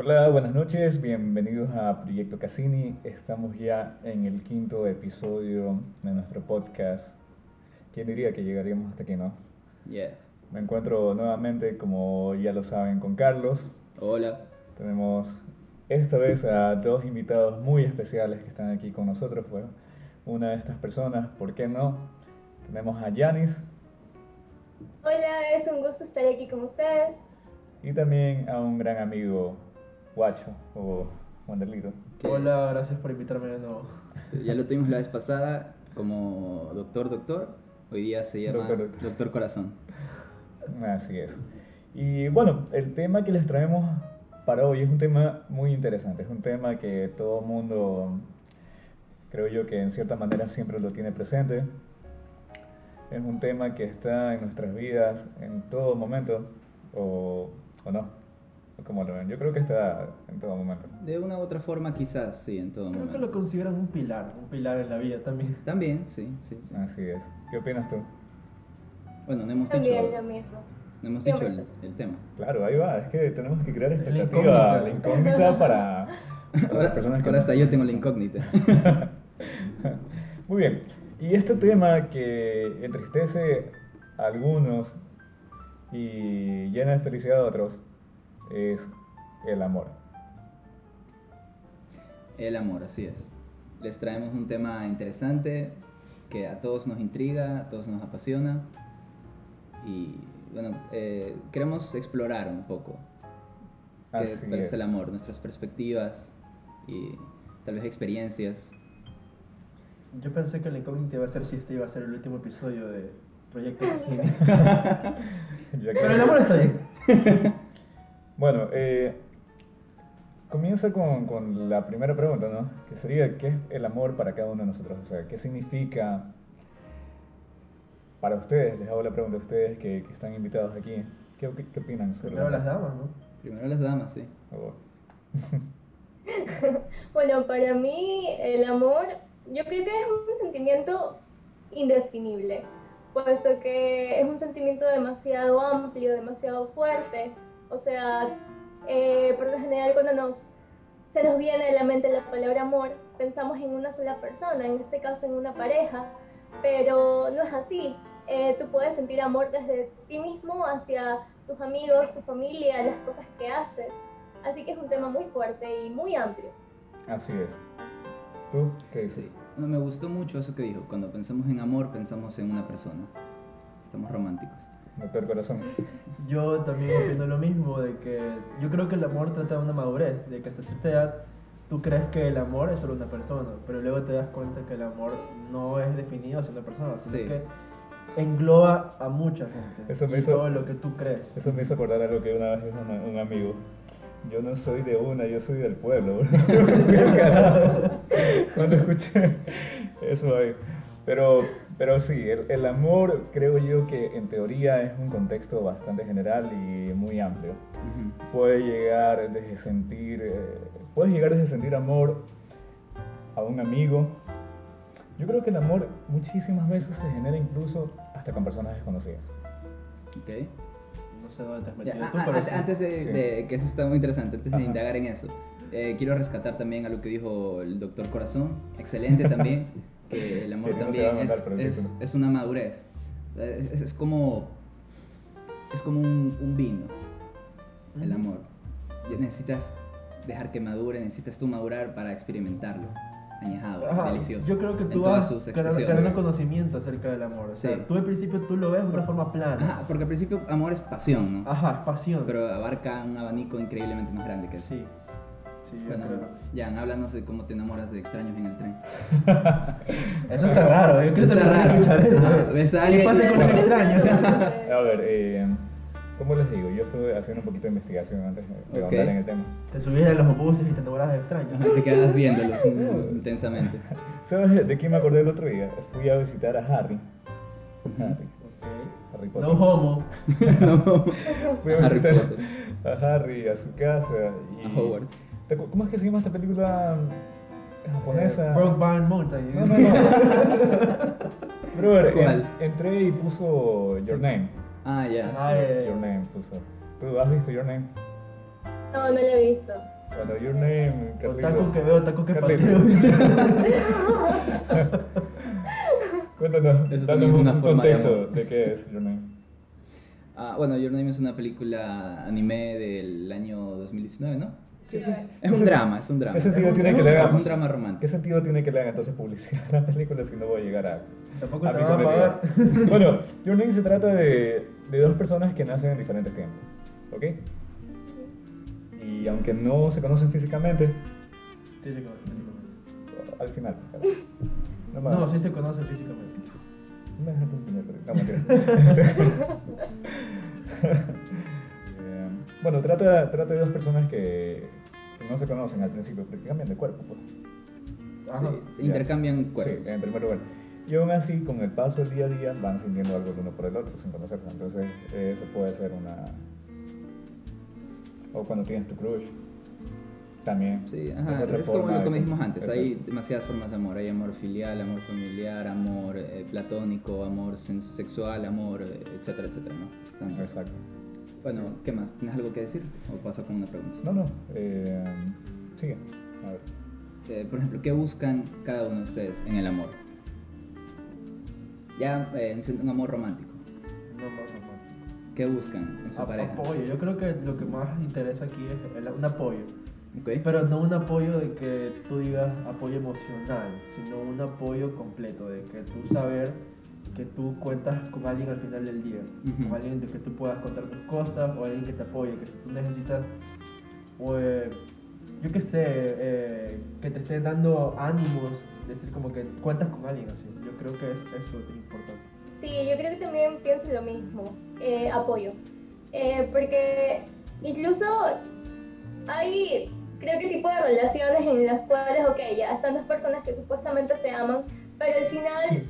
Hola, buenas noches, bienvenidos a Proyecto Cassini. Estamos ya en el quinto episodio de nuestro podcast. ¿Quién diría que llegaríamos hasta aquí, no? Yeah. Me encuentro nuevamente, como ya lo saben, con Carlos. Hola. Tenemos esta vez a dos invitados muy especiales que están aquí con nosotros. Pues, una de estas personas, ¿por qué no? Tenemos a Yanis Hola, es un gusto estar aquí con ustedes. y también a un gran amigo, Guacho o Wanderlito. ¿Qué? Hola, gracias por invitarme de nuevo. Sí, Ya lo tuvimos la vez pasada como doctor doctor. Hoy día se llama Doctor, doctor, doctor. corazón. Así es. Y bueno, el tema que les traemos para hoy es un tema muy interesante. Es un tema que todo mundo, creo yo que en cierta manera siempre lo tiene presente. Es un tema que está en nuestras vidas en todo momento, o, o no. ¿Cómo lo ven? Yo creo que está en todo momento. De una u otra forma quizás, sí, en todo Creo que momento. lo consideran un pilar, un pilar en la vida también. También, sí, sí, sí. Así es. ¿Qué opinas tú? Bueno, no hemos También dicho, lo mismo. no hemos dicho el, el tema. Claro, ahí va. Es que tenemos que crear expectativa, incógnita. la incógnita para, para las Ahora, personas que ahora no- hasta yo tengo la incógnita. Muy bien. Y este tema que entristece a algunos y llena de felicidad a otros es el amor. El amor, así es. Les traemos un tema interesante que a todos nos intriga, a todos nos apasiona. Y bueno, eh, queremos explorar un poco qué Así es es. el amor, nuestras perspectivas y tal vez experiencias. Yo pensé que la incógnita iba a ser si este iba a ser el último episodio de Proyecto Cine. Pero el amor está bien. Bueno, eh, comienza con, con la primera pregunta, ¿no? Que sería, ¿qué es el amor para cada uno de nosotros? O sea, ¿qué significa para ustedes? Les hago la pregunta a ustedes que, que están invitados aquí. ¿Qué, qué, qué opinan sobre Primero las damas, ¿no? Primero las damas, sí. Por favor. Bueno, para mí el amor, yo creo que es un sentimiento indefinible, puesto que es un sentimiento demasiado amplio, demasiado fuerte. O sea, eh, por lo general cuando nos, se nos viene a la mente la palabra amor, pensamos en una sola persona, en este caso en una pareja, pero no es así. Eh, tú puedes sentir amor desde ti mismo hacia tus amigos, tu familia, las cosas que haces. Así que es un tema muy fuerte y muy amplio. Así es. ¿Tú qué dices? Sí. No, me gustó mucho eso que dijo. Cuando pensamos en amor, pensamos en una persona. Estamos románticos. Doctor Corazón. Yo también opino lo mismo, de que yo creo que el amor trata de una madurez, de que hasta cierta edad tú crees que el amor es solo una persona, pero luego te das cuenta que el amor no es definido hacia una persona, sino Sí. que engloba a mucha gente. Eso me y hizo- todo lo que tú crees. Eso me hizo acordar algo que una vez dijo una- un amigo. Yo no soy de una, yo soy del pueblo. bro. Me fui al carajo Cuando escuché eso ahí. Pero, pero sí, el, el amor creo yo que en teoría es un contexto bastante general y muy amplio. Ujú. Puede llegar desde sentir, eh, puedes llegar desde sentir amor a un amigo. Yo creo que el amor muchísimas veces se genera incluso hasta con personas desconocidas. Ok. No sé dónde te has Ya, metido a- tú, a- pero sí. antes de, Sí. de- que eso está muy interesante, antes Ajá. de indagar en eso, eh, quiero rescatar también a lo que dijo el doctor Corazón, excelente también, que el amor no también mandar es, es- es una madurez, es, es como, es como un, un vino, el amor. Necesitas dejar que madure, necesitas tú madurar para experimentarlo, añejado, Ajá, delicioso. Yo creo que en tú todas vas sus ganando, conocimiento acerca del amor. O sea, Sí. tú al principio tú lo ves de una forma plana. Ajá, porque al principio amor es pasión, ¿no? Ajá, pasión. Pero abarca un abanico increíblemente más grande que eso. sí. Sí, yo Bueno, creo. Jan, háblanos de cómo te enamoras de extraños en el tren. Eso está raro, yo quiero Está saber raro. escuchar eso. ¿eh? ves a ¿Qué alguien- pasa con los extraños? A ver, eh, ¿cómo les digo? Yo estuve haciendo un poquito de investigación antes de de Ok. ahondar en el tema. Te subías a los buses y te enamoras de extraños. Ajá, te quedas viéndolos intensamente. ¿Sabes de quién me acordé el otro día? Fui a visitar a Harry. Harry. Harry Potter. No homo. Fui a visitar a Harry a su casa. Y... A Hogwarts. ¿Te acu- ¿Cómo es que se llama esta película japonesa? Eh, Brokeback Mountain. No, no, no. Brother, en- ¿Cuál? entré y puso Your Name. Ah, ya. Ah, eh, Your Name puso. ¿Tú has visto Your Name? No, no la he visto. Bueno, Your Name, Carlito. Otaku que veo, otaku que pateo. Cuéntanos, danos un, una un forma de contexto amor. de qué es Your Name. Ah, bueno, Your Name es una película anime del año 2019, ¿no? Sí, sí. Es un drama, es un drama. ¿Qué sentido Es un tiene que drama, le un drama ¿Qué romántico. sentido tiene que le hagan entonces publicidad a la película si no voy a llegar a, Tampoco a te mi van a pagar. Bueno, Your Name se trata de, de dos personas que nacen en diferentes tiempos, ¿ok? Y aunque no se conocen físicamente, Sí, se conoce físicamente. al final. No, sí se conoce físicamente. No me. No, mentira. Bueno, trata, trata de dos personas que no se conocen al principio, porque cambian de cuerpo. Pues. Ajá. Sí, intercambian cuerpos. Sí, en primer lugar. Y aún así, con el paso del día a día, van sintiendo algo el uno por el otro, sin conocerse. Entonces, eso puede ser una... O cuando tienes tu crush. También. Sí, ajá, es como lo que dijimos antes, hay demasiadas formas de amor, hay amor filial, amor familiar, amor eh, platónico, amor sexual, amor, eh, etcétera, etcétera, ¿no? Tanto. Exacto. Bueno, ¿qué más? ¿Tienes algo que decir? ¿O paso con una pregunta? No, no. Eh, sigue. A ver. Eh, por ejemplo, ¿qué buscan cada uno de ustedes en el amor? Ya eh, en un amor romántico, no, no, no. ¿qué buscan en su A- pareja? Apoyo. Yo creo que lo que más interesa aquí es el- un apoyo. ¿Ok? Pero no un apoyo de que tú digas apoyo emocional, sino un apoyo completo, de que tú saber que tú cuentas con alguien al final del día, Ujú. con alguien de que tú puedas contar tus cosas o alguien que te apoye, que si tú necesitas, o, eh, yo qué sé, eh, que te esté dando ánimos, decir como que cuentas con alguien así. Yo creo que es, eso es importante. Sí, yo creo que también pienso lo mismo, eh, apoyo. Eh, porque incluso hay, creo que tipo de relaciones en las cuales, ok, ya están dos personas que supuestamente se aman, pero al final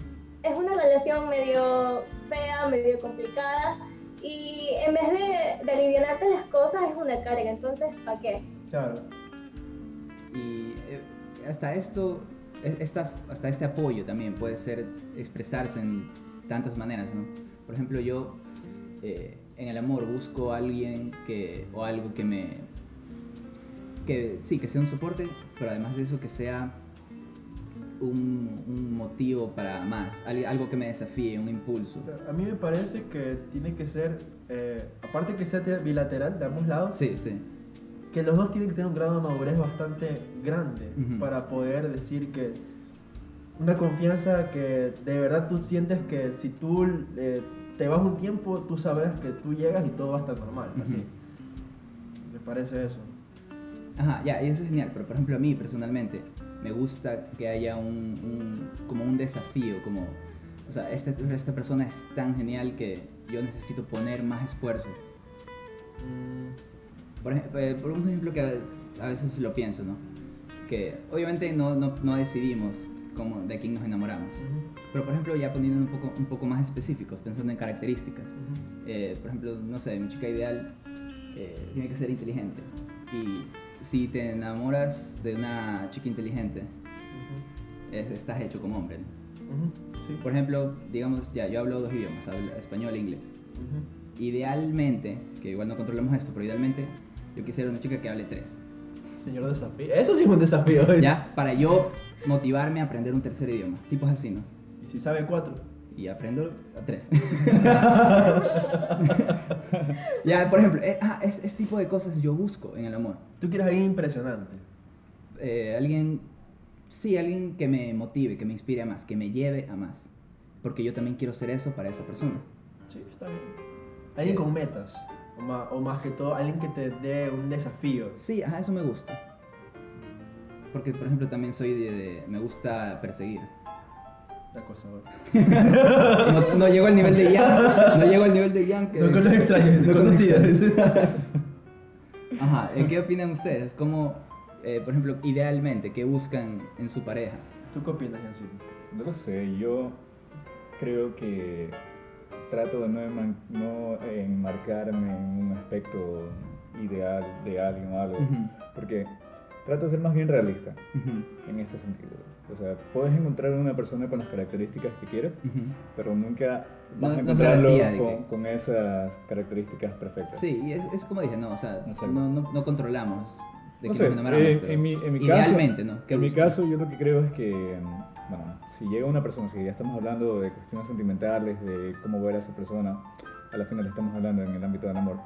es una relación medio fea, medio complicada, y en vez de, de alivianarte las cosas es una carga, entonces, ¿para qué? Claro. Y eh, hasta esto, e- esta, hasta este apoyo también puede ser expresarse en tantas maneras, ¿no? Por ejemplo, yo eh, en el amor busco a alguien que, o algo que me, que sí, que sea un soporte, pero además de eso que sea un, un motivo para más, al- algo que me desafíe, un impulso. A mí me parece que tiene que ser, eh, aparte que sea bilateral de ambos lados, Sí, sí. que los dos tienen que tener un grado de madurez bastante grande Ujú. para poder decir que una confianza que de verdad tú sientes que si tú eh, te vas un tiempo, tú sabrás que tú llegas y todo va a estar normal. Así. Ujú. Me parece eso. Ajá, ya, y eso es genial, pero por ejemplo a mí personalmente me gusta que haya un, un- como un desafío, como, o sea, este- esta persona es tan genial que yo necesito poner más esfuerzo. Mm, Por, ej- eh, por un ejemplo que a veces, lo pienso, ¿no? Que obviamente no, no, no decidimos cómo, de quién nos enamoramos, ujú, pero por ejemplo ya poniendo un poco, un poco más específicos, pensando en características. ujú. Eh, por ejemplo, no sé, mi chica ideal eh, tiene que ser inteligente. Y si te enamoras de una chica inteligente, es- estás hecho como hombre. Por ejemplo, digamos, ya, yo hablo dos idiomas, hablo español e inglés. Idealmente, que igual no controlamos esto, pero idealmente yo quisiera una chica que hable tres. Señor desafío. Eso sí es un desafío. Ya, para yo motivarme a aprender un tercer idioma. Tipos así, ¿no? Y si sabe cuatro. Y aprendo a tres. ya, por ejemplo, eh, ah, es, es tipo de cosas yo busco en el amor. Tú quieres alguien impresionante. eh, alguien, sí, alguien que me motive, que me inspire a más, que me lleve a más. Porque yo también quiero ser eso para esa persona. Sí, está bien. Alguien Eh, con metas. O más, o más que todo, alguien que te dé un desafío. Sí, ajá, eso me gusta. Porque, por ejemplo, también soy de... de- me gusta perseguir. La cosa. No, no llego al nivel de Ian. No llego al nivel de Ian. Que, No con los extraños, no con los conocidos. Ajá, ¿eh, ¿qué opinan ustedes? ¿Cómo, eh, por ejemplo, idealmente, qué buscan en su pareja? ¿Tú qué opinas, Jancito? No lo sé, yo creo que trato de no, enman- no enmarcarme en un aspecto ideal de alguien o algo. Ujú. Porque trato de ser más bien realista Ujú, en este sentido. O sea, puedes encontrar una persona con las características que quieres, pero nunca vas a no encontrarlo con, que- con esas características perfectas. Sí, y es, es como dije, no, o sea, no, no, controlamos de No qué sé, nos enamoramos, eh, pero en mi, en mi idealmente, caso, ¿no? ¿Qué En mi caso, yo lo que creo es que, mm, bueno, si llega una persona, si ya estamos hablando de cuestiones sentimentales, de cómo ver a esa persona, a la final estamos hablando en el ámbito del amor,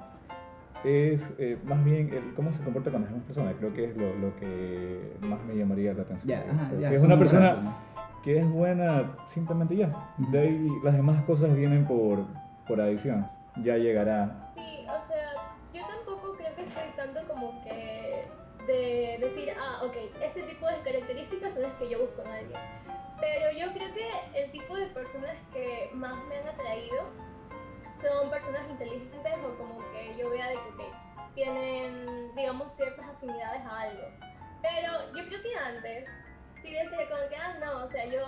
es eh, más bien el cómo se comporta con las demás personas. Creo que es lo, lo que más me llamaría la atención. Ya, O ajá, sea, ya, si es una persona ¿no? que es buena, simplemente ya. De ahí las demás cosas vienen por, por adición. Ya llegará. Sí, o sea, yo tampoco creo que estoy tanto como que de decir, ah, ok, este tipo de características son las que yo busco en alguien. Pero yo creo que el tipo de personas que más me han atraído son personas inteligentes o como que yo vea de que tienen, digamos, ciertas afinidades a algo. Pero yo creo que antes sí decía como que, ah, no, o sea, yo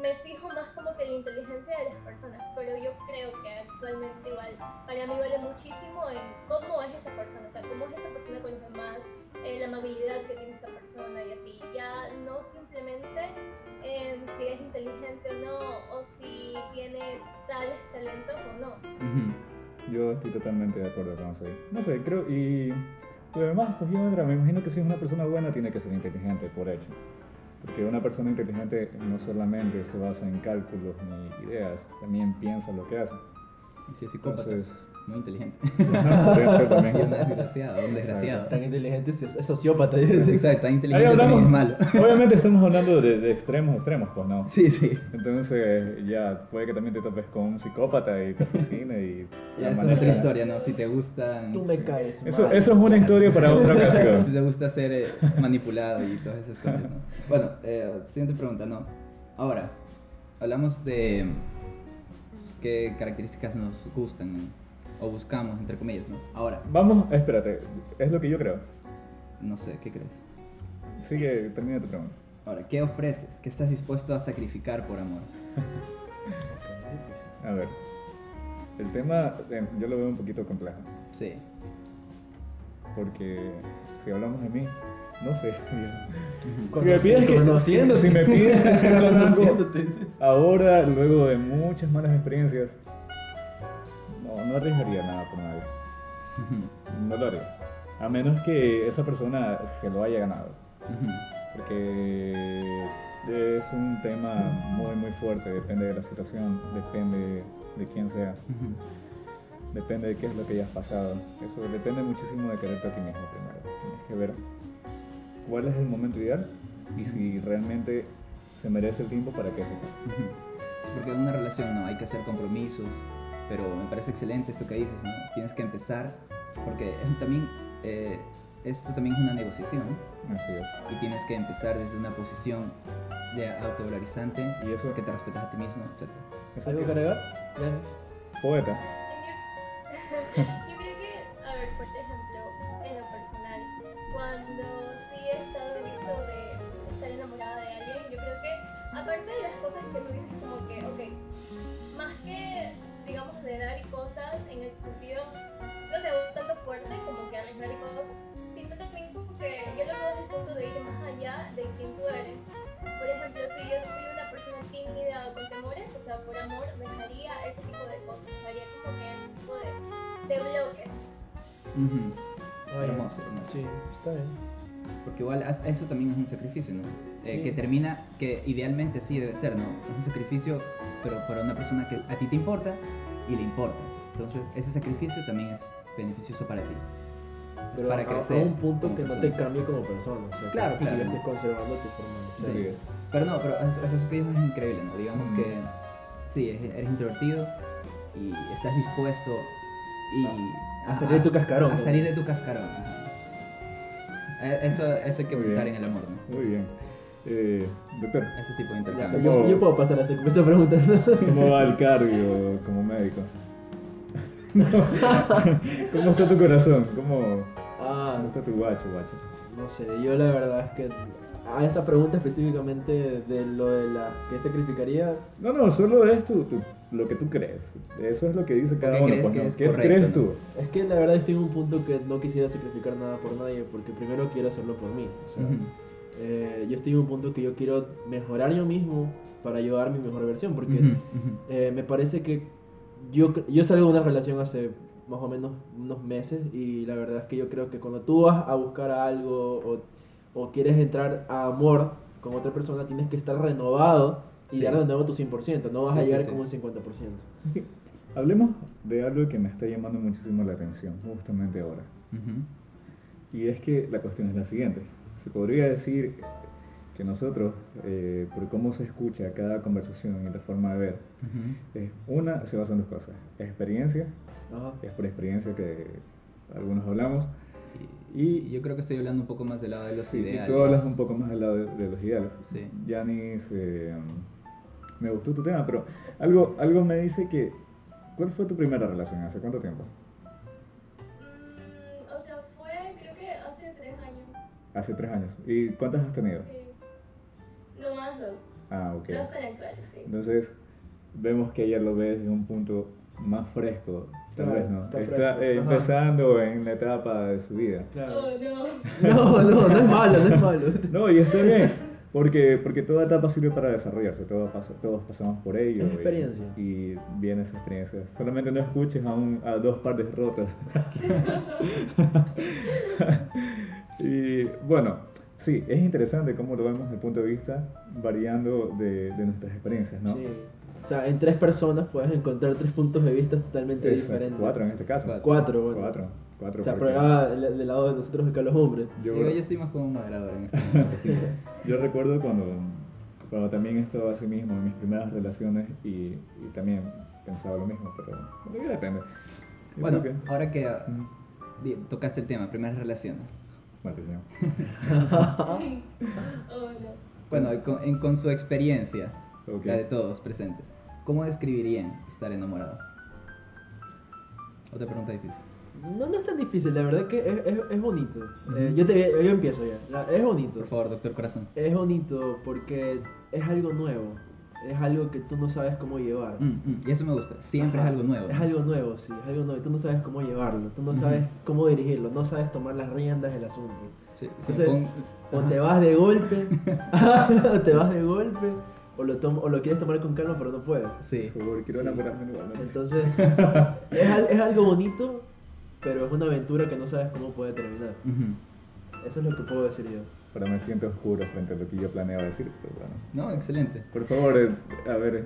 me fijo más como que en la inteligencia de las personas, pero yo creo que actualmente igual para mí vale muchísimo en cómo es esa persona, o sea, cómo es esa persona con los eh, la amabilidad que tiene esa persona y así, ya no simplemente en si es inteligente o no, o si tiene tales talentos o no. Yo estoy totalmente de acuerdo con eso. No sé, creo. Y lo demás, pues yo me imagino que si es una persona buena, tiene que ser inteligente, por hecho. Porque una persona inteligente no solamente se basa en cálculos ni ideas, también piensa lo que hace. Y si es psicópata, Entonces, muy inteligente. no, también. un desgraciado, un desgraciado. Tan inteligente es, sociópata. Exacto, tan inteligente hablamos, es malo. obviamente estamos hablando de, de extremos extremos, pues no. Sí, sí. Entonces ya puede que también te topes con un psicópata y te asesine y... Ya, la es otra historia, ¿no? Si te gustan... Tú me caes Eso, mal. eso es una historia para otra ocasión. si te gusta ser eh, manipulado y todas esas cosas, ¿no? Bueno, eh, siguiente pregunta, ¿no? Ahora, hablamos de qué características nos gustan o buscamos, entre comillas, ¿no? Ahora, Vamos, espérate, es lo que yo creo. no sé, ¿qué crees? Sigue, termina tu pregunta. Ahora, ¿qué ofreces? ¿Qué estás dispuesto a sacrificar por amor? A ver, el tema eh, yo lo veo un poquito complejo, Sí. porque si hablamos de mí, no sé. Si me pides que, Conociéndote. si me pides que ahora, luego de muchas malas experiencias, no, arriesgaría nada por nadie. No lo haría. A menos que esa persona se lo haya ganado. Porque es un tema muy, muy fuerte. Depende de la situación, depende de quién sea. Depende de qué es lo que hayas pasado. Eso depende muchísimo de quererte a ti mismo primero. Tienes que ver cuál es el momento ideal y si realmente se merece el tiempo para que eso pase. Porque en una relación no hay que hacer compromisos, pero me parece excelente esto que dices, ¿no? Tienes que empezar, porque es- también eh, esto también es una negociación Así es. y tienes que empezar desde una posición de autovalorizante Y eso- que te respetas a ti mismo, etc. Eso ¿Algo que- que agregar? Bien. Poeta. Yo, yo creo que, a ver, por ejemplo, en lo personal, cuando sí he estado en esto de estar enamorada de alguien, yo creo que, aparte de las cosas que tú dices, como que, ok, más que, digamos, de dar cosas en el sentido, no sé, un tanto fuerte, como que arriesgar y cosas, sino también como que yo lo veo desde el punto de ir más allá de quien tú eres. Por ejemplo, si yo soy una persona tímida o con temores, o sea, por amor, dejaría ese tipo de cosas, haría como que ese tipo de, de bloques. Ujú. Oye, Hermoso, hermoso. Sí, está bien. Porque igual eso también es un sacrificio, ¿no? Eh, Sí. Que termina, que idealmente así debe ser, ¿no? Es un sacrificio, pero para una persona que a ti te importa y le importas. Entonces, ese sacrificio también es beneficioso para ti. Pero para a, crecer. a un punto que no te cambie como persona. O sea, Claro, que claro. sigues conservando tu forma de Sí. es. Pero no, pero eso, eso que dijo es increíble, ¿no? Digamos Mm. que sí, eres, introvertido y estás dispuesto y A salir de tu cascarón, salir de tu cascarón. Eh, Eso, eso hay que bien. en el amor, ¿no? Muy bien. Eh, doctor, Ese tipo de intercambio. yo, yo puedo pasar a hacer esa pregunta. ¿cómo va el cardio como médico? ¿Cómo está tu corazón? ¿Cómo, ah, cómo está tu guacho, guacho? no sé, yo la verdad es que a esa pregunta específicamente de lo de la que sacrificaría, No, no, solo es tu, tu, lo que tú crees. Eso es lo que dice cada uno. crees pues, que ¿no? es ¿Qué correcto, crees no? tú? Es que la verdad estoy en un punto que no quisiera sacrificar nada por nadie, porque primero quiero hacerlo por mí. O sea. Eh, yo estoy en un punto que yo quiero mejorar yo mismo para ayudar a mi mejor versión, porque Ujú, ujú. eh, me parece que yo, yo salgo de una relación hace más o menos unos meses y la verdad es que yo creo que cuando tú vas a buscar algo o, o quieres entrar a amor con otra persona, tienes que estar renovado y Sí. dar de nuevo tu 100%, no vas Sí, a llegar sí. con un 50%. Hablemos de algo que me está llamando muchísimo la atención, justamente ahora. Ujú. Y es que la cuestión es la siguiente. Se podría decir que nosotros, eh, por cómo se escucha cada conversación y la forma de ver, es una se basa en dos cosas. Experiencia, Ajá. es por experiencia que algunos hablamos, Y, y yo creo que estoy hablando un poco más del lado de los Sí, ideales. Y tú hablas un poco más al lado de, de los ideales. Sí. Yanis, eh, me gustó tu tema, pero algo, algo me dice que. ¿Cuál fue tu primera relación? ¿Hace cuánto tiempo? Hace tres años. ¿Y cuántas has tenido? Sí. No más dos. Ah, ok. Dos con el cual, sí. Entonces, vemos que ella lo ve desde un punto más fresco, tal Claro, vez, ¿no? está Está, eh, empezando en la etapa de su vida. Claro. Oh, no. No, no, no es malo, no es malo. No, y está bien, porque, porque toda etapa sirve para desarrollarse, todo pasa- todos pasamos por ello. Es y- experiencia. Y, viene esa experiencia. Solamente no escuches a, un- a dos partes rotas. bueno, sí, es interesante cómo lo vemos desde el punto de vista variando de, de nuestras experiencias, ¿no? Sí. O sea, en tres personas puedes encontrar tres puntos de vista totalmente Exacto, diferentes. Cuatro en este caso. Cuatro. Cuatro, bueno. Cuatro. Cuatro O sea, porque pero del del lado de nosotros acá los hombres. yo, Sí, yo estoy más como un moderador en este momento. que- yo recuerdo cuando, cuando también estaba así mismo en mis primeras relaciones y, y también pensaba lo mismo, pero bueno, ya depende. Yo Bueno, que- ahora que Ujú. di- tocaste el tema, primeras relaciones. Bueno, con, en- con su experiencia, Ok. la de todos presentes, ¿cómo describirían estar enamorado? Otra pregunta difícil. No, no es tan difícil, la verdad que es, es, es bonito. Eh, yo, te, yo empiezo ya. La- Es bonito. Por favor, doctor corazón. Es bonito porque es algo nuevo. Es algo que tú no sabes cómo llevar. Mm, mm, y eso me gusta, siempre Ajá. es algo nuevo. Es algo nuevo, sí, es algo nuevo. Tú no sabes cómo llevarlo, tú no sabes cómo dirigirlo, no sabes tomar las riendas del asunto. Sí, Entonces, O te vas de golpe, o te vas de golpe, o lo, tom- o lo quieres tomar con calma, pero no puedes. Sí. Por favor, quiero Sí. enamorarme nuevamente. Entonces, es, al- es algo bonito, pero es una aventura que no sabes cómo puede terminar. Ujú. Eso es lo que puedo decir yo. Ahora me siento oscuro frente a lo que yo planeaba decir, pero bueno. No, excelente. Por favor, eh, a ver,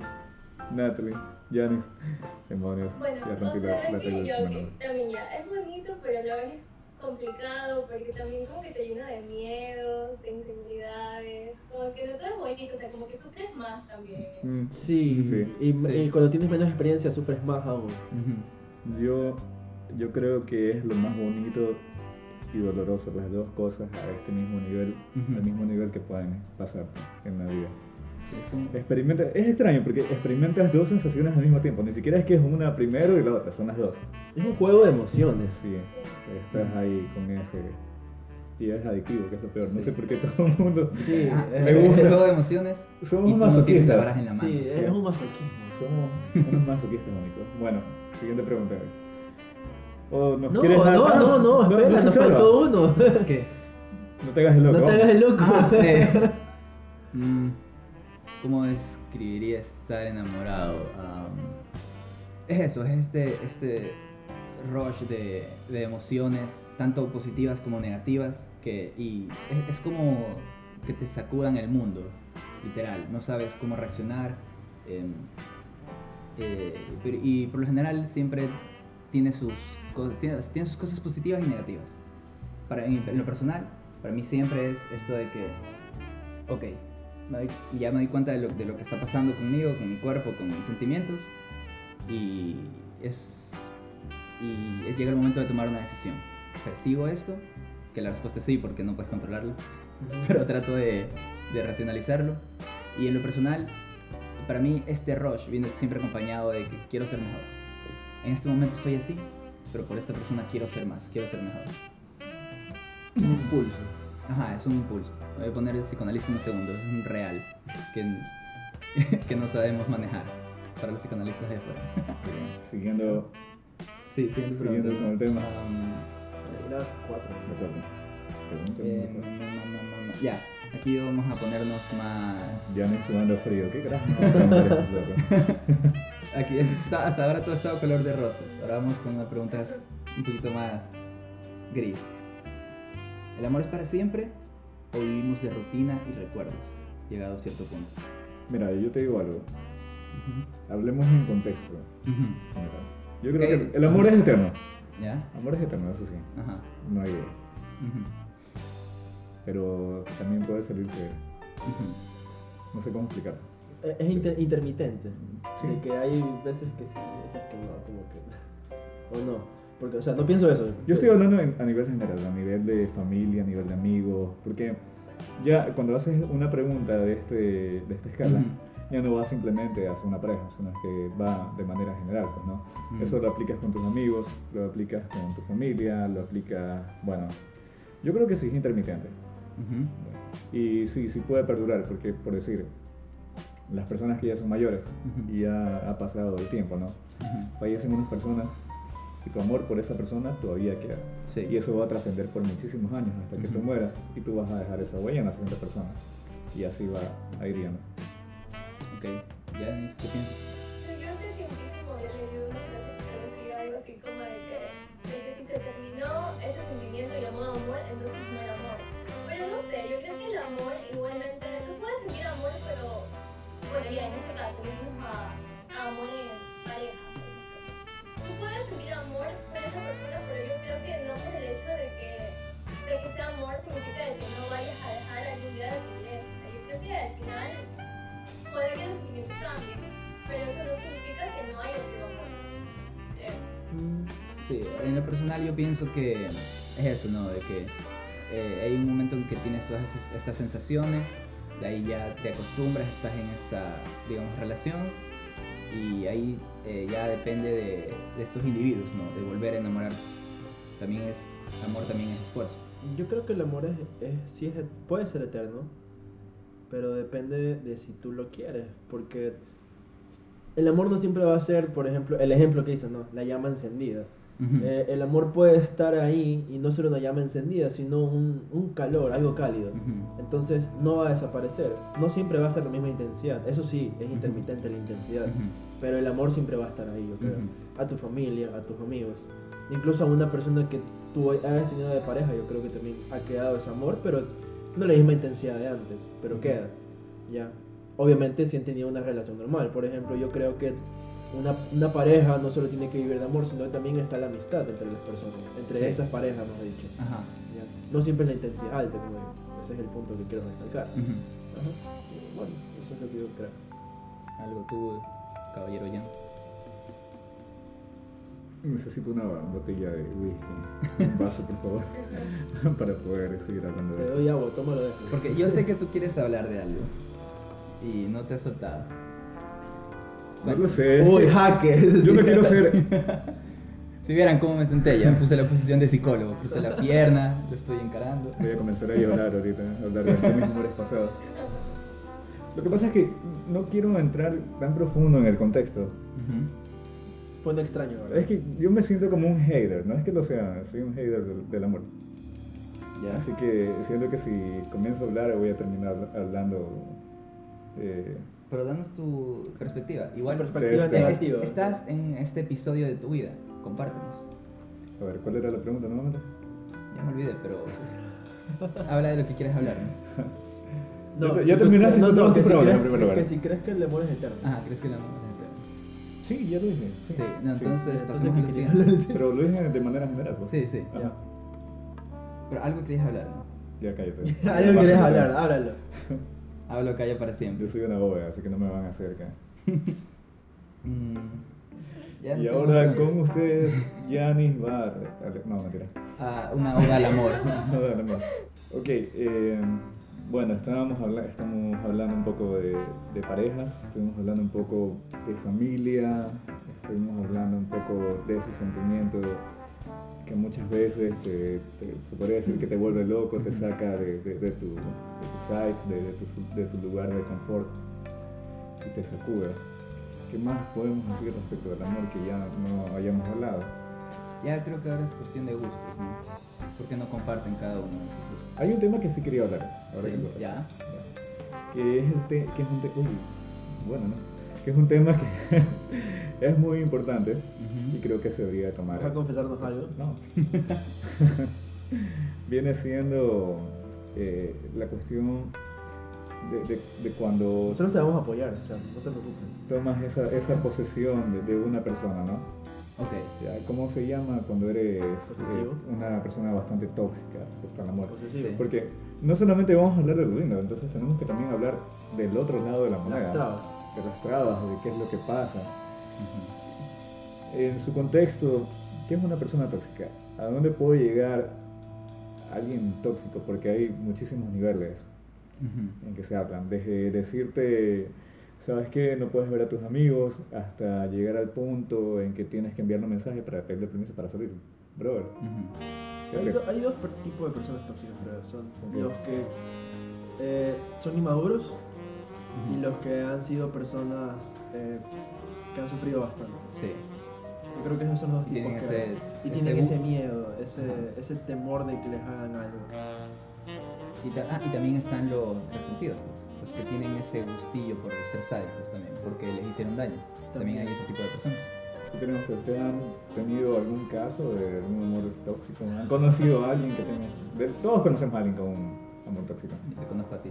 Natalie, Janis, demonios, Bueno, ya o sea, la es que yo que también ya es bonito, pero a la vez es complicado porque también como que te llena de miedos, de inseguridades, como que no todo es bonito, o sea, como que sufres más también. Mm, Sí, Sí. Y, Sí. y cuando tienes menos experiencia sufres más aún. Yo, yo creo que es lo más bonito y doloroso, las dos cosas a este mismo nivel, al mismo nivel que pueden pasar en la vida. Sí, es como- Experimenta, es extraño porque experimentas dos sensaciones al mismo tiempo, ni siquiera es que es una primero y la otra, son las dos. Es un juego de emociones. Sí, estás ahí con ese... Y es adictivo, que es lo peor. No Sí. sé por qué todo el mundo... Sí, Ah, me es gusta. un juego de emociones Somos masoquistas. la baraja en la mano. Sí, Sí. es un masoquismo. Somos unos masoquistas únicos. Bueno, siguiente pregunta. ¿O nos No, quieres no, dar- no, ah, no, espera, se nos faltó uno. ¿Qué? No te hagas el loco. No te hagas el loco. Ah, eh, mm, ¿Cómo describiría estar enamorado? Am, es eso, es este, este rush de, de emociones, tanto positivas como negativas, que, y es, es como que te sacudan el mundo, literal. No sabes cómo reaccionar. em, eh, y por lo general siempre tiene sus, tiene, tiene sus cosas positivas y negativas. Para mí, en lo personal, para mí siempre es esto de que, ok, me doy- ya me doy cuenta de lo, de lo que está pasando conmigo, con mi cuerpo, con mis sentimientos, y es, y es- llega el momento de tomar una decisión. ¿Persigo esto? Que la respuesta es sí, porque no puedes controlarlo, pero trato de, de racionalizarlo. Y en lo personal, para mí este rush viene siempre acompañado de que quiero ser mejor. En este momento soy así, pero por esta persona quiero ser más, quiero ser mejor. Un impulso. Ajá, es un impulso. Voy a poner el psicoanalista en un segundo, es un real que, que no sabemos manejar. para los psicoanalistas de afuera. Siguiendo, Sí, siguiendo pregunta. con el tema. Um, Era cuatro. De acuerdo. Pregunta eh, ya, aquí vamos a ponernos más... Ya me sudando frío. ¿Qué carajo? Aquí está, hasta ahora todo ha estado color de rosas. Ahora vamos con unas preguntas un poquito más gris. ¿El amor es para siempre o vivimos de rutina y recuerdos? Llegado a cierto punto. Mira, yo te digo algo. Hablemos en contexto. Yo creo que el amor es eterno. ¿Ya? Amor es eterno, eso sí. Ajá. No hay. Ujú. Pero también puede salirse. No sé cómo explicar. Es es inter- intermitente. Sí. De que hay veces que sí, veces que no, como que. O no. Porque, o sea, no pienso eso. Yo estoy hablando en- a nivel general, a nivel de familia, a nivel de amigos, porque ya cuando haces una pregunta de, este, de esta escala, ya no va simplemente hacia una pareja, sino que va de manera general, pues, ¿no? Ujú. Eso lo aplicas con tus amigos, lo aplicas con tu familia, lo aplicas, bueno, yo creo que sí es intermitente. Y sí, sí puede perdurar, porque por decir, las personas que ya son mayores y ya ha pasado el tiempo, ¿no? Fallecen unas personas y tu amor por esa persona todavía queda. Sí. Y eso va a trascender por muchísimos años hasta que tú mueras y tú vas a dejar esa huella en la siguiente persona. Y así va a ir yendo. Ok. ¿Ya? ¿Qué piensas? Pero yo creo que no por el hecho de que, de que sea amor significa que no vayas a dejar algún día de querer. Yo creo que al final puede que los sentimientos cambien, pero eso no significa que no haya sido amor. Mm, Sí, en lo personal yo pienso que es eso, ¿no? De que eh, hay un momento en que tienes todas estas sensaciones, de ahí ya te acostumbras, estás en esta, digamos, relación y ahí eh, ya depende de, de estos individuos, ¿no? De volver a enamorarse. También es, amor también es esfuerzo. Yo creo que el amor es, es, sí es, puede ser eterno, pero depende de, si tú lo quieres, porque el amor no siempre va a ser, por ejemplo, el ejemplo que dices, ¿no? La llama encendida. Ujú. Eh, el amor puede estar ahí y no ser una llama encendida, sino un, un calor, algo cálido. Ujú. Entonces no va a desaparecer. No siempre va a ser la misma intensidad. Eso sí, es intermitente la intensidad. Pero el amor siempre va a estar ahí, yo creo. A tu familia, a tus amigos. Incluso a una persona que tú hayas tenido de pareja, yo creo que también ha quedado ese amor, pero no la misma intensidad de antes, pero queda. Ya. Obviamente si han tenido una relación normal. Por ejemplo, yo creo que una, una pareja no solo tiene que vivir de amor, sino que también está la amistad entre las personas, entre Sí. esas parejas, mejor dicho. Ajá. Ya. No siempre la intensidad alta, como digo. Ese es el punto que quiero. Ujú. Ajá. Y Bueno, eso es lo que yo creo. Algo tú, caballero Jan. Necesito una botella de whisky, un vaso por favor, para poder seguir hablando Te de esto. doy agua, tómalo de Porque yo sé que tú quieres hablar de algo y no te has soltado. No lo sé. Uy, jaque. Yo no quiero ser. Si vieran cómo me senté, ya puse la posición de psicólogo, puse la pierna, lo estoy encarando. Voy a comenzar a llorar ahorita, a hablar de mis amores pasados. Lo que pasa es que no quiero entrar tan profundo en el contexto. Ujú. Fue un extraño, ¿verdad? Es que yo me siento como un hater, no es que lo sea, soy un hater del, del amor. Ya. Así que siento que si comienzo a hablar voy a terminar hablando. eh, Pero danos tu perspectiva. Igual perspectiva Este- es- negativa. estás en este episodio de tu vida, compártenos. a ver, ¿cuál era la pregunta nuevamente? Ya me olvidé, pero habla de lo que quieres hablarnos. Ya- ya terminaste no, tu no, que si, en crees, primer que- si crees que el amor es eterno. Ah, ¿crees que el amor es eterno? Sí, ya lo dije. Sí, no, entonces Entonces, pasemos a ¿qué lo querías siguiente. Pero lo dije de manera general. pues. Sí, sí. Ajá. Pero algo querías hablar, ¿no? Ya cállate. Algo querés hablar, háblalo. Hablo calla para siempre. Yo soy una bóveda, así que no me van a hacer acá. Mm, ya Y ahora con roles. ustedes, Yanis Bar. No, mentira. Ah, una oda al amor. No, no, no. Ok, eh, bueno, estábamos habla estamos hablando un poco de, de parejas, estuvimos hablando un poco de familia, estuvimos hablando un poco de ese sentimiento que muchas veces te, te- se podría decir que te vuelve loco, te saca de, de- de tu, de tu site, de, tu, de tu lugar de confort y te sacude. ¿qué más podemos decir respecto del amor que ya no hayamos hablado? Ya creo que ahora es cuestión de gustos, ¿no? Porque no comparten cada uno de sus gustos. Hay un tema que sí quería hablar, ahora Sí, que lo- ya. que es, el te- que es un te- uy, bueno, ¿no? que es un tema que es muy importante y creo que se debería tomar. ¿Vas a confesarnos algo? No. Viene siendo eh, la cuestión de, de- de cuando Nosotros te vamos a apoyar, o sea, no te preocupes. tomas esa, esa posesión de, de una persona, ¿no? Ok. ¿Cómo se llama cuando eres eh, una persona bastante tóxica respecto al amor? Posesivo. Porque no solamente vamos a hablar de lo lindo, entonces tenemos que también hablar del otro lado de la moneda. Las trabas. De las trabas, de qué es lo que pasa. En su contexto, ¿qué es una persona tóxica? ¿A dónde puede llegar alguien tóxico? Porque hay muchísimos niveles en que se hablan. Desde decirte, ¿sabes qué? No puedes ver a tus amigos, hasta llegar al punto en que tienes que enviarle un mensaje para pedirle permiso para salir. Brother, Ujú. ¿qué Hay, haces? do- hay dos per- tipos de personas tóxicas, creo. Son los que eh, son inmaduros y los que han sido personas eh, que han sufrido bastante. Sí. Yo creo que esos son los Y tipos tienen que... ese, y tienen ese miedo, ese, Ajá. ese temor de que les hagan algo. Y, ta- ah, y también están los resentidos, pues, los que tienen ese gustillo por ser sádicos también, porque les hicieron daño. También, También. hay ese tipo de personas. ¿Qué tenemos? ¿Ustedes han tenido algún caso de algún amor tóxico? ¿Han conocido a alguien que tenga.? de- todos conocemos a alguien con un amor tóxico. Yo te conozco a ti.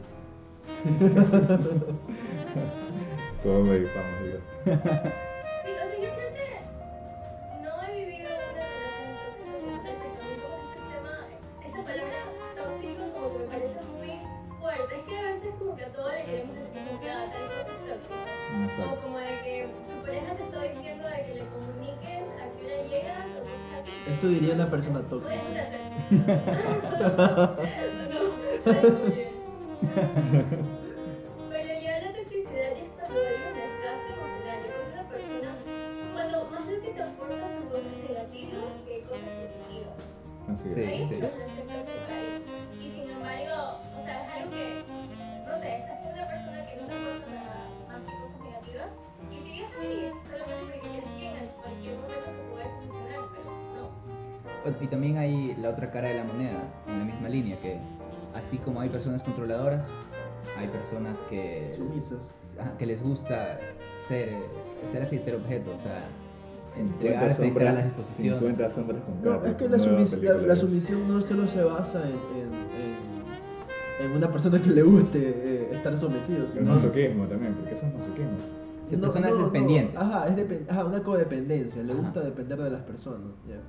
Todos me difamos, digo. Sí, o sea, yo creo que no he vivido una relación tóxica como tal, porque a mí como este tema, esta palabra tóxico como que me parece muy fuerte. Es que a veces como que a todos le queremos decir como que ah, tal es tóxico. O como de que tu pareja te está diciendo de que le comuniques a qué hora llegas o cosas así. Eso diría una persona tóxica. no. Pero ya la toxicidad está por ahí un desgaste emocional. Yo con una persona, cuando más es que te aporta sus cosas negativas que cosas positivas. Así es. Sí, es ahí. Y sin embargo, o sea, es algo que, no sé, estás con una persona que no te aporta nada más que cosas negativas. Y sigues así, solamente porque quieres que en cualquier momento se puede solucionar, pero no. Y también hay la otra cara de la moneda, en la misma línea, que así como hay personas controladoras, hay personas que, Sumisos. ajá, que les gusta ser, ser así, ser objeto, o sea, 50 entregarse y estar a las sombras- disposiciones. 50 sombras con No, es que la, sumis- la- la sumisión no solo se basa en, en, en- en una persona que le guste eh, estar sometido, El masoquismo también, porque eso es masoquismo. Sí, personas dependientes. Ajá, es ajá, una codependencia, le Ajá. gusta depender de las personas. ya.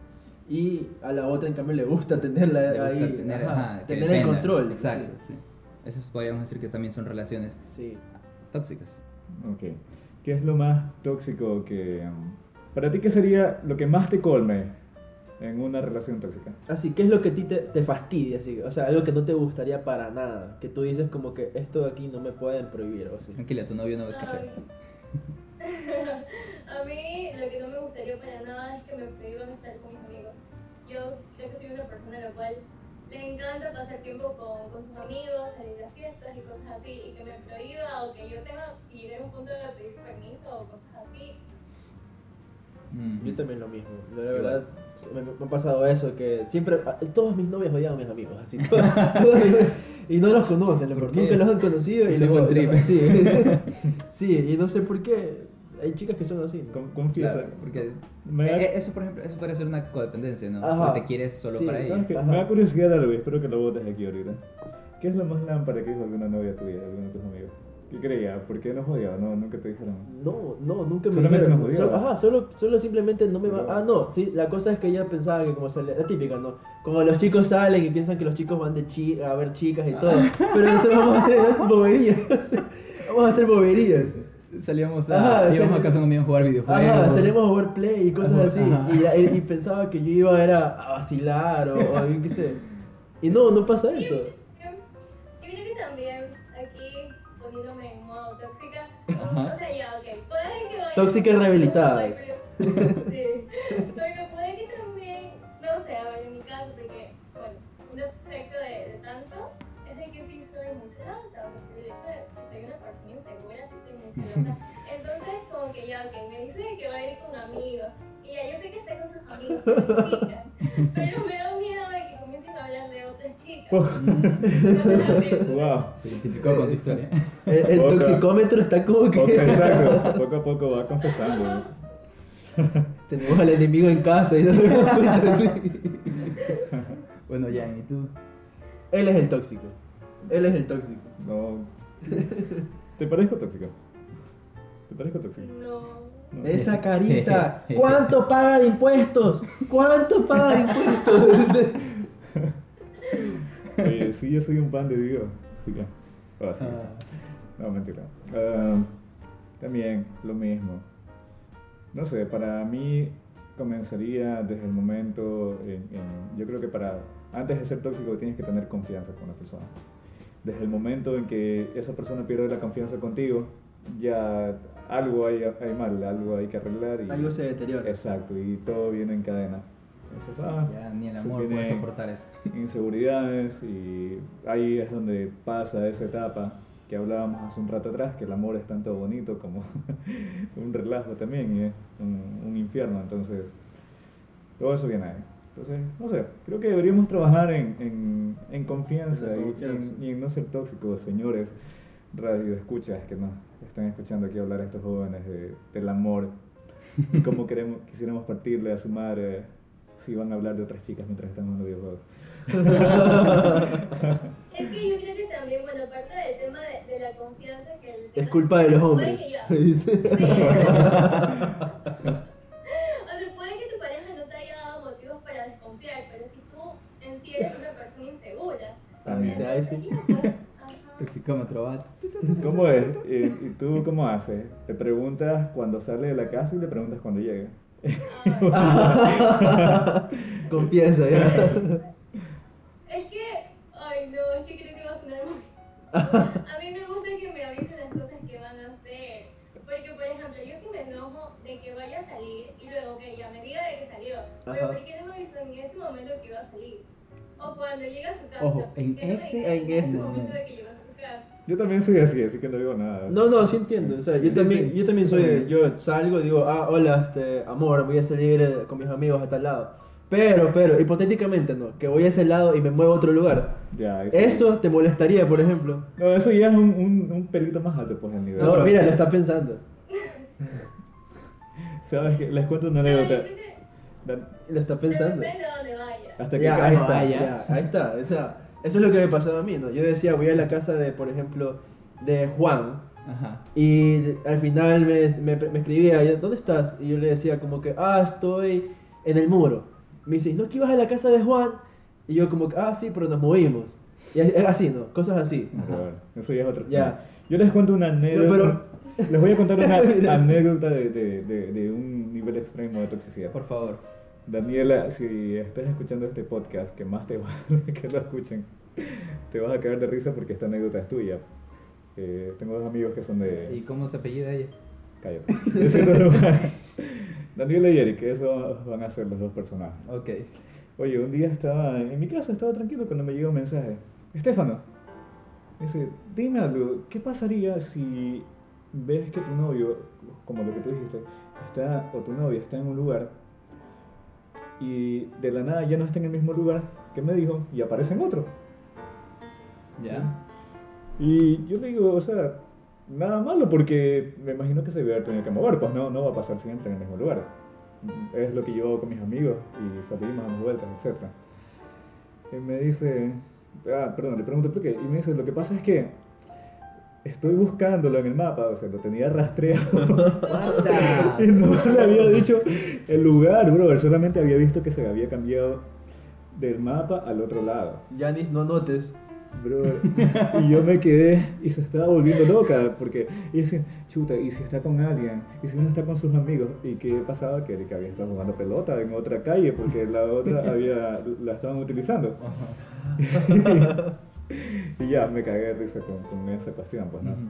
Y a la otra, en cambio, le gusta tenerla Le gusta ahí, tener, ajá, ajá, que tener el control. Exacto, sí. Esos podríamos decir que también son relaciones Sí. tóxicas. Ok. ¿Qué es lo más tóxico que... um, para ti, ¿qué sería lo que más te colme en una relación tóxica? Así, ¿qué es lo que a ti te, te fastidia? Así, o sea, algo que no te gustaría para nada. Que tú dices como que esto de aquí no me pueden prohibir o así. Tranquila, tu novio no va a escuchar. A mí lo que no me gustaría para nada es que me prohíban estar con mis. Yo creo que soy una persona a la cual le encanta pasar tiempo con, con sus amigos, salir a fiestas y cosas así, y que me prohíba o que yo tenga que llegar a un punto de pedir permiso o cosas así. Mm. Yo también lo mismo. La verdad, me, me ha pasado eso, que siempre, todos mis novios odian a mis amigos, así. todos- todos y no los conocen, ¿Por nunca los han conocido. Y Ese luego-. Sí, sí, y no sé por qué. Hay chicas que son así. ¿no? Con- Confiesa. Claro, porque Me da- eh, eh, eso, por ejemplo, eso puede ser una codependencia, ¿no? Ajá. Que te quieres solo Sí, para ¿sabes ella. Me da curiosidad algo espero que lo votes aquí ahorita. ¿Qué es lo más lámpara que dijo alguna novia tuya, alguno de tus amigos? ¿Qué creía? ¿Por qué nos odiaba? No, nunca te dijeron. No, no, nunca me Solamente dijeron. nos odiaba. Ajá, solo, solo simplemente no me va. Ah, no, sí, la cosa es que ella pensaba que como sale, la típica, ¿no? Como los chicos salen y piensan que los chicos van de chi a ver chicas y todo. Pero eso vamos a hacer boberías. vamos a hacer boberías. Salíamos a, Ajá, íbamos a casa de un amigo a jugar videojuegos. Ajá, salimos a jugar play y cosas Ajá, así. ajá. Y, y pensaba que yo iba era a vacilar o, o yo qué sé. Y no, no pasa eso. Yo, yo creo que también aquí poniéndome en modo tóxica, Ajá. o sea, ya, ok, puede que vaya. Tóxicas rehabilitadas. Sí, Pero me da miedo de que comiencen a hablar de otras chicas. Wow. Se identificó con tu historia. El, toxicómetro está como que. Poco, exacto. Poco a poco va confesando. Tenemos al enemigo en casa y no nos damos cuenta, sí. Bueno, Jan, ¿y tú? Él es el tóxico. Él es el tóxico. No. ¿Te parezco tóxico? ¿Te parezco tóxico? No. Esa carita. ¿Cuánto paga de impuestos? ¿Cuánto paga de impuestos? Oye, sí, yo soy un pan de Dios. Sí. Ah, sí, sí. Ah, No, mentira. Ah, también lo mismo. No sé, para mí comenzaría desde el momento, en- en- yo creo que para, antes de ser tóxico tienes que tener confianza con la persona. Desde el momento en que esa persona pierde la confianza contigo, ya algo hay, hay mal, algo hay que arreglar. Y, Algo se deteriora. Exacto, y todo viene en cadena. Entonces, ah, ya ni el amor puede soportar eso. inseguridades y ahí es donde pasa esa etapa que hablábamos hace un rato atrás, que el amor es tanto bonito como un relajo también y es un, un infierno, entonces todo eso viene ahí. Entonces, no sé, creo que deberíamos trabajar en, en, en confianza, En confianza. Y, y en no ser tóxicos, señores radio escuchas que nos están escuchando aquí hablar a estos jóvenes de- del amor y cómo queremos, quisiéramos partirle a su madre si van a hablar de otras chicas mientras están jugando videojuegos. Es que yo creo que también, bueno, parte del tema de, de la confianza que el tema- Es culpa de los hombres. que. Sí. o sea, puede que tu pareja no te haya dado motivos para desconfiar, pero si tú en sí eres una persona insegura. También. Ya, pues. Toxicómetro va. ¿Cómo es? ¿Y, y tú cómo haces? ¿Te preguntas cuando sale de la casa y le preguntas cuando llega? Confiesa, ya. Es que, ay no, es que creo que va a sonar muy... A mí me gusta que me avisen las cosas que van a hacer. Porque, por ejemplo, yo sí me enojo de que vaya a salir y luego que ella me diga de que salió. Pero Ajá. ¿por qué no me avisó en ese momento que iba a salir? O cuando llega a su casa. Ojo, en ¿por qué no me ese- en ese momento de que Yo también soy así, así que no digo nada. No, no, sí entiendo. O sea, yo Sí, también, sí. yo también soy yo salgo y digo, ah, hola, este, amor, voy a salir eh, con mis amigos a tal lado. Pero, pero, hipotéticamente no, que voy a ese lado y me muevo a otro lugar. Ya, Eso te molestaría, por ejemplo. No, eso ya es un, un, un pelito más alto, pues, el nivel. No, pero- mira, lo está pensando. ¿Sabes qué? Les cuento una anécdota. que Lo está Depende pensando. de dónde vaya. Hasta que Ya, ahí no está, ya, ahí está. O sea, eso es lo que me pasaba a mí, ¿no? Yo decía, voy a la casa de, por ejemplo, de Juan. Ajá. Y al final me, me, me escribía, ¿dónde estás? Y yo le decía como que, ah, estoy en el muro. Me dice, ¿no que ibas a la casa de Juan? Y yo como que, ah, sí, pero nos movimos. Y es es así, ¿no? Cosas así. Bueno, eso ya es otro Ya. tema. Yo les cuento una anécdota. pero- Les voy a contar una anécdota de, de, de, de un nivel extremo de toxicidad. Por favor. Daniela, si estás escuchando este podcast, que más te vale que lo escuchen, te vas a caer de risa porque esta anécdota es tuya. Eh, tengo dos amigos que son de... ¿Y cómo se apellida ella? Cállate. Daniela y Eric, esos van a ser los dos personajes. Ok. Oye, un día estaba en mi casa, estaba tranquilo cuando me llegó un mensaje. Estefano, dice, dime algo, ¿qué pasaría si ves que tu novio, como lo que tú dijiste, está, o tu novia está en un lugar y de la nada ya no está en el mismo lugar que me dijo y aparece en otro? ¿Ya? Y yo le digo, o sea, nada malo porque me imagino que se debe haber tenido que mover, pues no, no va a pasar siempre en el mismo lugar. Es lo que yo hago con mis amigos y salimos a las vueltas, etc. Y me dice, ah, perdón, le pregunto por qué. Y me dice, lo que pasa es que estoy buscándolo en el mapa, o sea, lo tenía rastreado. Y no le había dicho el lugar, bro. Solamente había visto que se había cambiado del mapa al otro lado. Yanis, no notes. Bro, y yo me quedé y se estaba volviendo loca porque y decía, chuta, y si está con alguien, y si no está con sus amigos, y qué pasaba que, que había estado jugando pelota en otra calle porque la otra había la estaban utilizando. y ya me cagué de risa con, con esa cuestión, pues no. Ujú.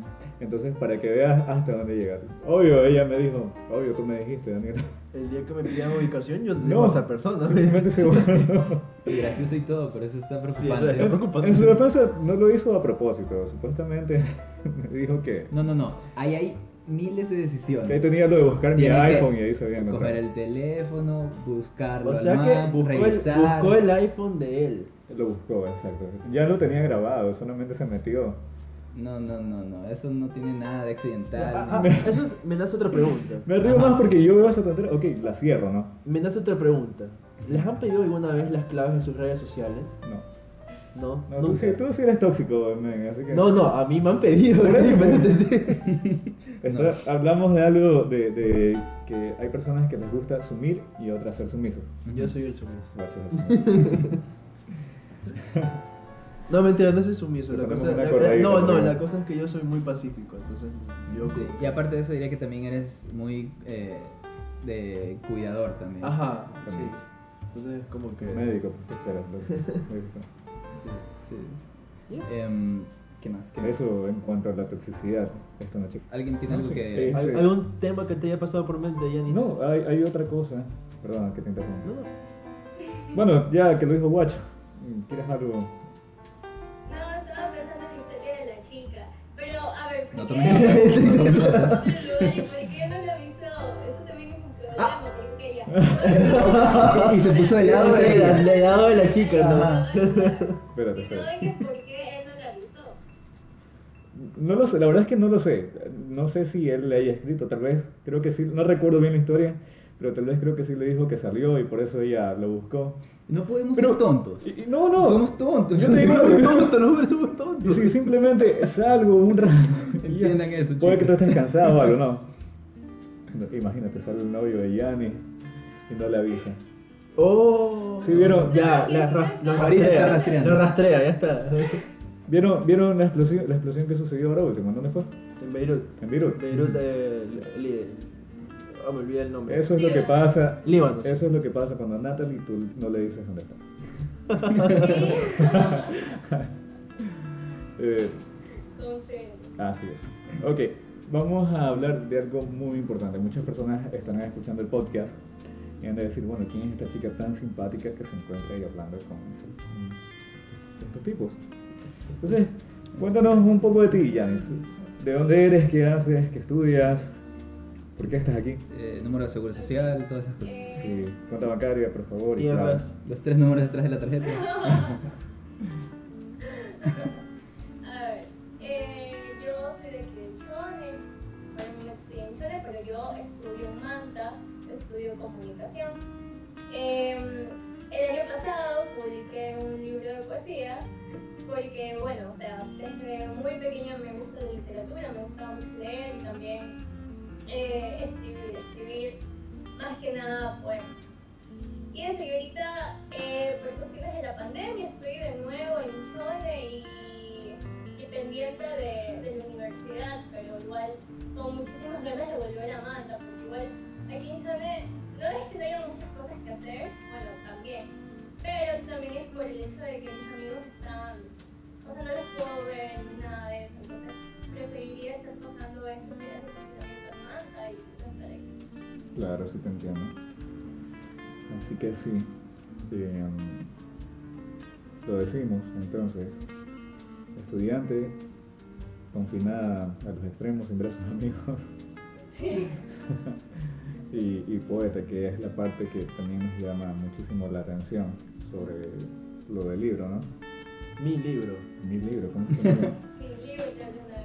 Entonces, para que veas hasta dónde llegar. Obvio, ella me dijo, obvio, tú me dijiste, Daniela. El día que me pidan ubicación, yo No. a esa persona. Y gracioso y todo, pero eso está Sí, preocupante. eso está preocupante. En su defensa no lo hizo a propósito, supuestamente me dijo que... No, no, no. Ahí hay miles de Que ahí decisiones. tenía lo de buscar mi Tiene que iPhone y ahí sabía Coger el teléfono, buscarlo O al sea que man, buscó el, buscó el iPhone de él. Lo buscó, exacto. Ya lo tenía grabado, solamente se metió. No, no, no, no, eso no tiene nada de accidental. Ah, ah, eso es- me nace otra pregunta. Me río más porque yo veo esa tontera. Ok, la cierro, ¿no? Me nace otra pregunta. ¿Les han pedido alguna vez las claves de sus redes sociales? No. No, No, tú sí, tú sí eres tóxico, men, así que... No, no, a mí me han pedido. Por es eso, diferente, sí. Esto- Hablamos de algo de, de que hay personas que les gusta sumir y otras ser sumisos. Yo soy el sumiso. No, mentira, no soy sumiso. La cosa, la- no, no, la cosa es que yo soy muy pacífico, entonces yo... Sí, Y aparte de eso diría que también eres muy eh, de cuidador también. Ajá, sí. Entonces como que... Médico, espera. Sí, sí. Yeah. Em, ¿Qué más? ¿Qué más? Eso en cuanto a la toxicidad. Esto no chico. ¿Alguien tiene No algo que...? ¿Al- Sí. ¿Algún tema que te haya pasado por mente, Yanis? No, hay, hay otra cosa. Perdón, que te interrumpa. No, no. Bueno, ya que lo dijo Guacho, ¿quieres algo? No, estaba pensando en la historia de la chica. Pero, a ver, ¿por No qué? tomes nota. ¿Por qué no lo avisó? Eso también es un problema, porque ya. y se puso de lado de ella. al lado de la chica. ¿no? Espérate, espérate. por qué él no la avisó. No lo sé, la verdad es que no lo sé. No sé si él le haya escrito, tal vez. Creo que sí, no recuerdo bien la historia, pero tal vez creo que sí le dijo que salió y por eso ella lo buscó. No podemos Pero- ser tontos. Y- y no, no. Somos tontos. Yo te digo Somos tontos, nosotros somos Y tontos. si simplemente salgo un rato. y. Entiendan eso, Puede que tú estés cansado o algo, no. Imagínate, sale el novio de Yanni y no le avisa. Oh. Sí, vieron. Ya, la ras- lo Ahorita está rastrea. rastreando. Lo rastrea, ya está. ¿Vieron, ¿Vieron la, explosión, la explosión que sucedió ahora último? ¿En dónde fue? En Beirut. En Beirut. Beirut, eh, oh, me olvidé el nombre. Eso es lo que pasa. Líbano. Eso es lo que pasa cuando a Natalie tú no le dices dónde estás. Eh, así es. Ok, vamos a hablar de algo muy importante. Muchas personas estarán escuchando el podcast y han de decir, bueno, ¿quién es esta chica tan simpática que se encuentra ahí hablando con, con estos tipos? Entonces, cuéntanos un poco de ti, Yanis. ¿De dónde eres? ¿Qué haces? ¿Qué estudias? ¿Por qué estás aquí? Eh, número de seguro social, todas esas cosas. Sí, cuenta bancaria, por favor. y claves. Los tres números detrás de la tarjeta. A ver, eh, yo soy de aquí de Chone, bueno, no estoy en Chone, pero yo estudio en Manta, estudio comunicación. Em, el año pasado publiqué un libro de poesía porque, bueno, o sea, desde muy pequeña me gusta la literatura, me gustaba mucho leer y también eh, escribir, escribir más que nada poemas. Y y ahorita, eh, por cuestiones de la pandemia, estoy de nuevo en Chole y, y pendiente de, la universidad, pero igual con muchísimas ganas de volver a Manta, porque igual aquí en Chole no es que no haya muchas cosas que hacer, bueno, también, pero también es por el hecho de que mis amigos están, o sea, no les puedo ver ni nada de eso, entonces preferiría estar pasando estos días Claro, sí te entiendo. Así que sí. eh, lo decimos entonces. Estudiante, confinada a los extremos, sin ver a sus amigos. y, y poeta, que es la parte que también nos llama muchísimo la atención sobre lo del libro, ¿no? Mi libro. Mi libro, ¿cómo se llama?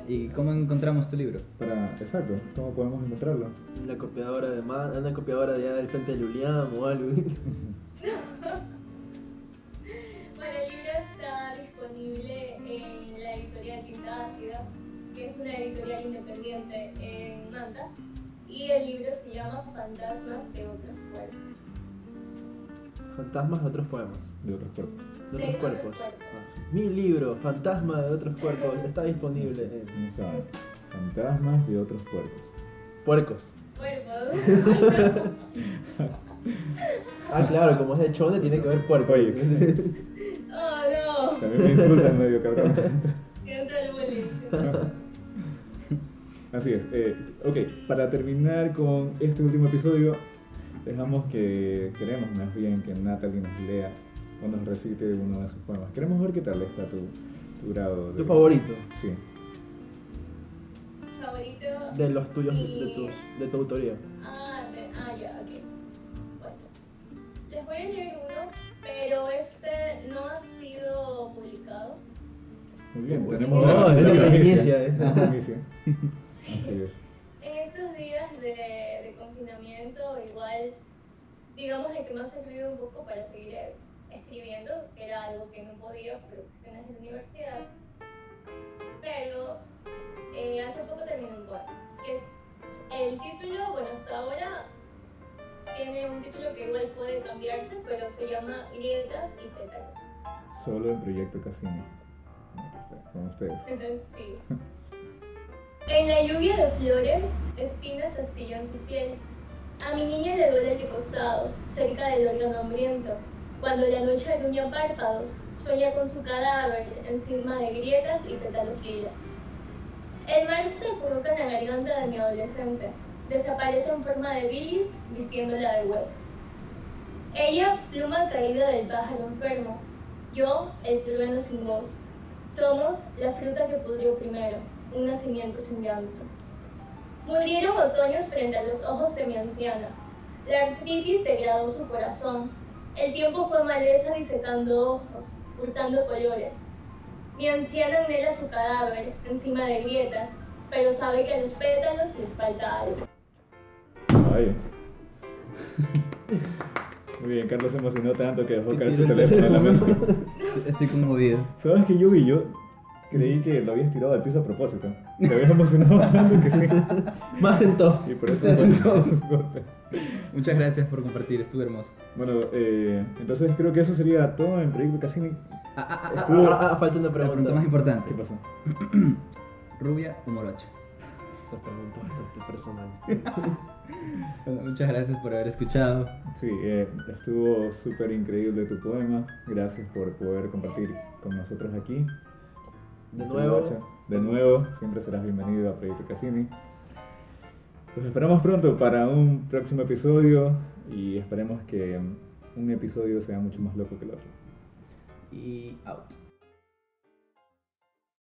¿Y cómo encontramos tu libro? Para, exacto, ¿cómo podemos encontrarlo? Una copiadora de man, una copiadora de allá del frente de Luliam o algo. Bueno, el libro está disponible en la editorial Tinta Ácida, que es una editorial independiente en Manta, y el libro se llama Fantasmas de otros cuerpos. Fantasmas de otros poemas. De otros cuerpos. De De otros otros cuerpos. cuerpos. Mi libro, Fantasma de otros cuerpos, está disponible en No saben. Fantasmas de otros cuerpos. Puercos. Cuerpos. Ah, claro, como es de Chone, tiene que haber puercos. Oye. oh no, También me insultan medio cabrón. Así es. eh, ok, para terminar con este último episodio, dejamos que queremos más bien que Natalie nos lea o nos recite uno de sus poemas. Queremos ver qué tal está tu, tu grado. de- Tu favorito. Sí. Favorito. De los tuyos, de, y- de tus, de tu autoría. Ah, de- ah, ya, ok. Bueno, les voy a leer uno, pero este no ha sido publicado. Muy bien, tenemos no, una esa es primicia, esa. Una primicia. Así es. En estos días de, de confinamiento, igual, digamos de que me ha servido un poco para seguir es- escribiendo, que era algo que no podía por cuestiones de la universidad. Pero eh, hace poco terminé un poema. el título, bueno, hasta ahora tiene un título que igual puede cambiarse, pero se llama Grietas y pétalos. Solo en Proyecto Casino. Con ustedes. Entonces, sí. En la lluvia de flores, espinas astillan su piel. A mi niña le duele el costado, cerca del órgano hambriento. Cuando la noche aruña párpados, sueña con su cadáver encima de grietas y pétalos lilas. El mar se coloca en la garganta de mi adolescente. Desaparece en forma de bilis, vistiéndola de huesos. Ella, pluma caída del pájaro enfermo. Yo, el trueno sin voz. Somos la fruta que pudrió primero, un nacimiento sin llanto. Murieron otoños frente a los ojos de mi anciana. La artritis degradó su corazón. El tiempo fue maleza disecando ojos, hurtando colores. Mi anciana anhela su cadáver encima de grietas, pero sabe que a los pétalos les falta algo. Vaya. Muy bien, Carlos se emocionó tanto que dejó Que caer su teléfono en la mesa. Estoy conmovido. ¿Sabes que yo vi yo? Creí que lo habías tirado al piso a propósito. Te habías emocionado tanto que sí. Más sentó. Y por eso sentó. un golpe. Muchas gracias por compartir, estuvo hermoso. Bueno, eh, entonces creo que eso sería todo en Proyecto Cassini. Ah, ah, ah, ah, Estuvo- Ah, ah, falta una la pregunta. pregunta más importante. ¿Qué pasó? ¿Rubia o morocha? Esa pregunta bastante personal. Bueno, muchas gracias por haber escuchado. Sí, eh, estuvo súper increíble tu poema. Gracias por poder compartir con nosotros aquí. De nuevo. De nuevo, siempre serás bienvenido a Proyecto Cassini. Los esperamos pronto para un próximo episodio y esperemos que un episodio sea mucho más loco que el otro. Y out.